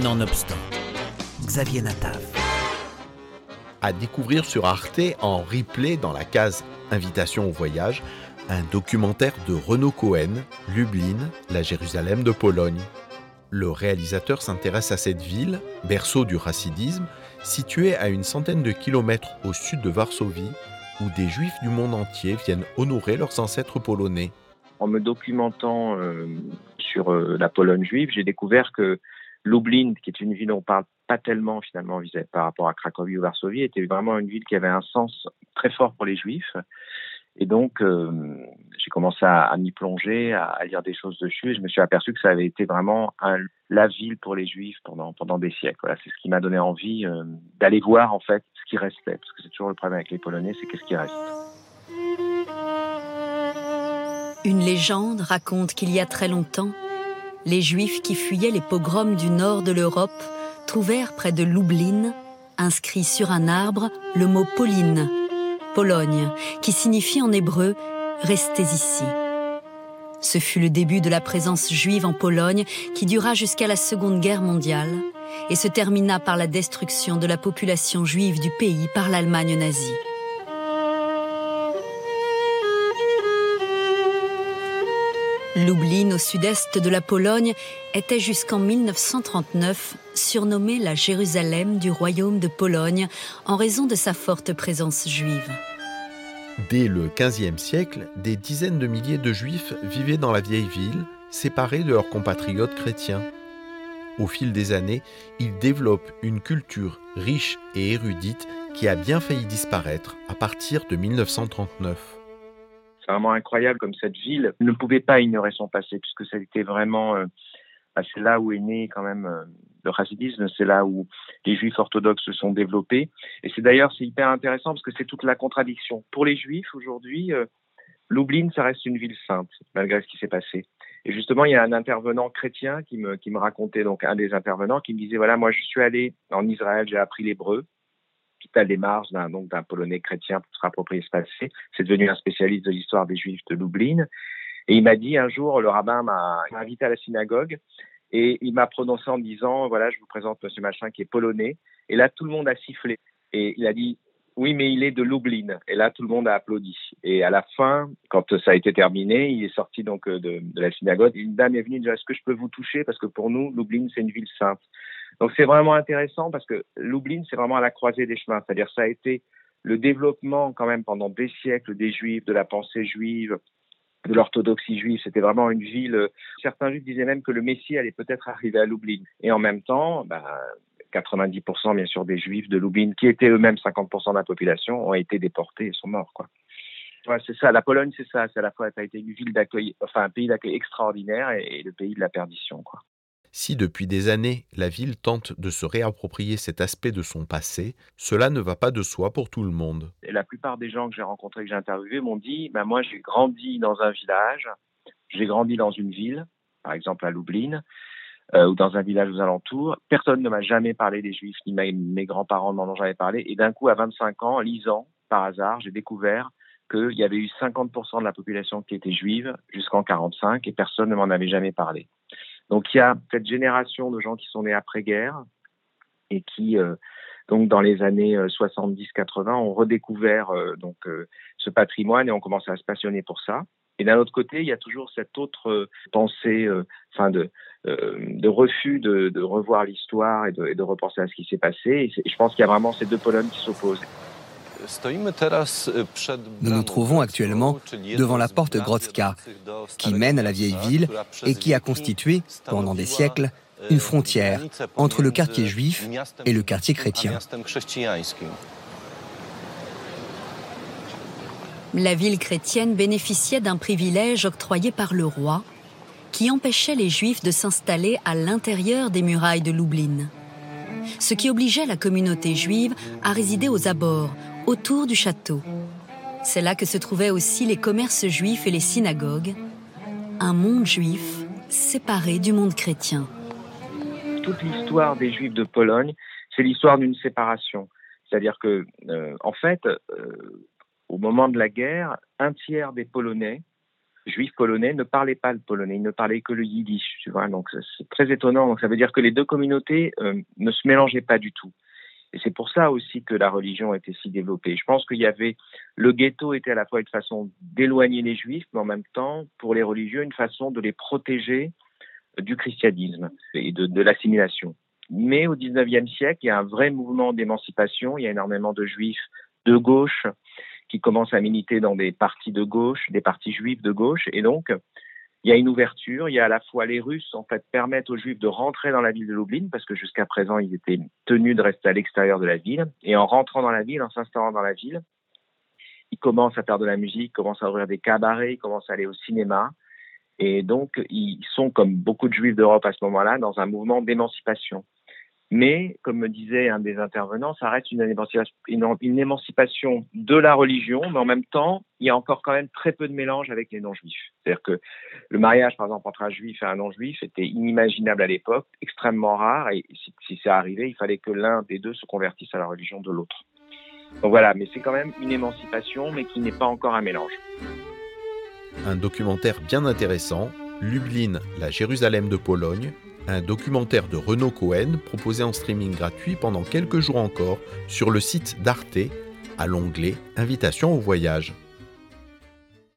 Nonobstant, Xavier Natav. À découvrir sur Arte en replay dans la case Invitation au voyage, un documentaire de Renaud Cohen, Lublin, la Jérusalem de Pologne. Le réalisateur s'intéresse à cette ville, berceau du racidisme, située à une centaine de kilomètres au sud de Varsovie, où des juifs du monde entier viennent honorer leurs ancêtres polonais. En me documentant euh, sur euh, la Pologne juive, j'ai découvert que Lublin, qui est une ville dont on parle pas tellement finalement par rapport à Cracovie ou Varsovie, était vraiment une ville qui avait un sens très fort pour les juifs. Et donc, euh, j'ai commencé à, m'y plonger, à, lire des choses dessus, et je me suis aperçu que ça avait été vraiment la ville pour les juifs pendant, pendant des siècles. C'est ce qui m'a donné envie euh, d'aller voir en fait ce qui restait, parce que c'est toujours le problème avec les Polonais, c'est qu'est-ce qui reste. Une légende raconte qu'il y a très longtemps, les Juifs qui fuyaient les pogroms du nord de l'Europe trouvèrent près de Lublin, inscrit sur un arbre, le mot Pauline, Pologne, qui signifie en hébreu Restez ici. Ce fut le début de la présence juive en Pologne qui dura jusqu'à la Seconde Guerre mondiale et se termina par la destruction de la population juive du pays par l'Allemagne nazie. Lublin, au sud-est de la Pologne, était jusqu'en 1939 surnommée la Jérusalem du royaume de Pologne en raison de sa forte présence juive. Dès le XVe siècle, des dizaines de milliers de juifs vivaient dans la vieille ville, séparés de leurs compatriotes chrétiens. Au fil des années, ils développent une culture riche et érudite qui a bien failli disparaître à partir de 1939. C'est vraiment incroyable comme cette ville ne pouvait pas ignorer son passé, puisque c'était vraiment, euh, bah, c'est là où est né quand même euh, le racisme, c'est là où les juifs orthodoxes se sont développés. Et c'est d'ailleurs, c'est hyper intéressant parce que c'est toute la contradiction. Pour les juifs, aujourd'hui, euh, Lublin, ça reste une ville sainte, malgré ce qui s'est passé. Et justement, il y a un intervenant chrétien qui me, qui me racontait, donc un des intervenants, qui me disait, voilà, moi, je suis allé en Israël, j'ai appris l'hébreu, des démarche d'un donc d'un polonais chrétien pour se rapproprier ce passé. C'est devenu un spécialiste de l'histoire des Juifs de Lublin. Et il m'a dit un jour, le rabbin m'a invité à la synagogue et il m'a prononcé en disant, voilà, je vous présente Monsieur Machin qui est polonais. Et là, tout le monde a sifflé. Et il a dit, oui, mais il est de Lublin. Et là, tout le monde a applaudi. Et à la fin, quand ça a été terminé, il est sorti donc de, de la synagogue. Une dame est venue dire, est-ce que je peux vous toucher? Parce que pour nous, Lublin, c'est une ville sainte. Donc c'est vraiment intéressant parce que Lublin, c'est vraiment à la croisée des chemins. C'est-à-dire ça a été le développement quand même pendant des siècles des juifs, de la pensée juive, de l'orthodoxie juive. C'était vraiment une ville. Certains juifs disaient même que le Messie allait peut-être arriver à Lublin. Et en même temps, bah, 90% bien sûr des juifs de Lublin, qui étaient eux-mêmes 50% de la population, ont été déportés et sont morts. Quoi. Ouais, c'est ça. La Pologne, c'est ça. C'est à la fois, ça a été une ville d'accueil, enfin un pays d'accueil extraordinaire et, et, le pays de la perdition. Quoi. Si depuis des années la ville tente de se réapproprier cet aspect de son passé, cela ne va pas de soi pour tout le monde. La plupart des gens que j'ai rencontrés, que j'ai interviewés, m'ont dit ben Moi, j'ai grandi dans un village, j'ai grandi dans une ville, par exemple à Lublin, euh, ou dans un village aux alentours. Personne ne m'a jamais parlé des Juifs, ni mes, grands-parents n'en ont jamais parlé. Et d'un coup, à 25 ans, lisant, par hasard, j'ai découvert qu'il y avait eu 50% de la population qui était juive jusqu'en 45 et personne ne m'en avait jamais parlé. Donc il y a cette génération de gens qui sont nés après-guerre et qui, euh, donc dans les années 70-80, euh, ont redécouvert euh, donc ce patrimoine et ont commencé à se passionner pour ça. Et d'un autre côté, il y a toujours cette autre pensée, enfin de, de refus de, revoir l'histoire et de, repenser à ce qui s'est passé. Et je pense qu'il y a vraiment ces deux Polonnes qui s'opposent. Nous nous trouvons actuellement devant la porte Grodzka, qui mène à la vieille ville et qui a constitué, pendant des siècles, une frontière entre le quartier juif et le quartier chrétien. La ville chrétienne bénéficiait d'un privilège octroyé par le roi qui empêchait les juifs de s'installer à l'intérieur des murailles de Lublin. Ce qui obligeait la communauté juive à résider aux abords, autour du château. C'est là que se trouvaient aussi les commerces juifs et les synagogues, un monde juif séparé du monde chrétien. Toute l'histoire des juifs de Pologne, c'est l'histoire d'une séparation. C'est-à-dire que, euh, en fait, euh, au moment de la guerre, un tiers des Polonais juifs polonais ne parlaient pas le polonais, ils ne parlaient que le yiddish, tu vois. Donc c'est très étonnant. Donc ça veut dire que les deux communautés euh, ne se mélangeaient pas du tout. Et c'est pour ça aussi que la religion était si développée. Je pense qu'il y avait le ghetto était à la fois une façon d'éloigner les juifs, mais en même temps pour les religieux une façon de les protéger du christianisme et de, l'assimilation. Mais au XIXe siècle, il y a un vrai mouvement d'émancipation. Il y a énormément de juifs de gauche qui commencent à militer dans des partis de gauche, des partis juifs de gauche. Et donc, il y a une ouverture. Il y a à la fois les Russes, en fait, permettent aux Juifs de rentrer dans la ville de Lublin, parce que jusqu'à présent, ils étaient tenus de rester à l'extérieur de la ville. Et en rentrant dans la ville, en s'installant dans la ville, ils commencent à faire de la musique, commencent à ouvrir des cabarets, ils commencent à aller au cinéma. Et donc, ils sont, comme beaucoup de Juifs d'Europe à ce moment-là, dans un mouvement d'émancipation. Mais, comme me disait un des intervenants, ça reste une émancipation, de la religion, mais en même temps, il y a encore quand même très peu de mélange avec les non-juifs. C'est-à-dire que le mariage, par exemple, entre un juif et un non-juif était inimaginable à l'époque, extrêmement rare, et si, si c'est arrivé, il fallait que l'un des deux se convertisse à la religion de l'autre. Donc voilà, mais c'est quand même une émancipation, mais qui n'est pas encore un mélange. Un documentaire bien intéressant, Lublin, la Jérusalem de Pologne, un documentaire de Renaud Cohen proposé en streaming gratuit pendant quelques jours encore sur le site d'Arte à l'onglet Invitation au voyage.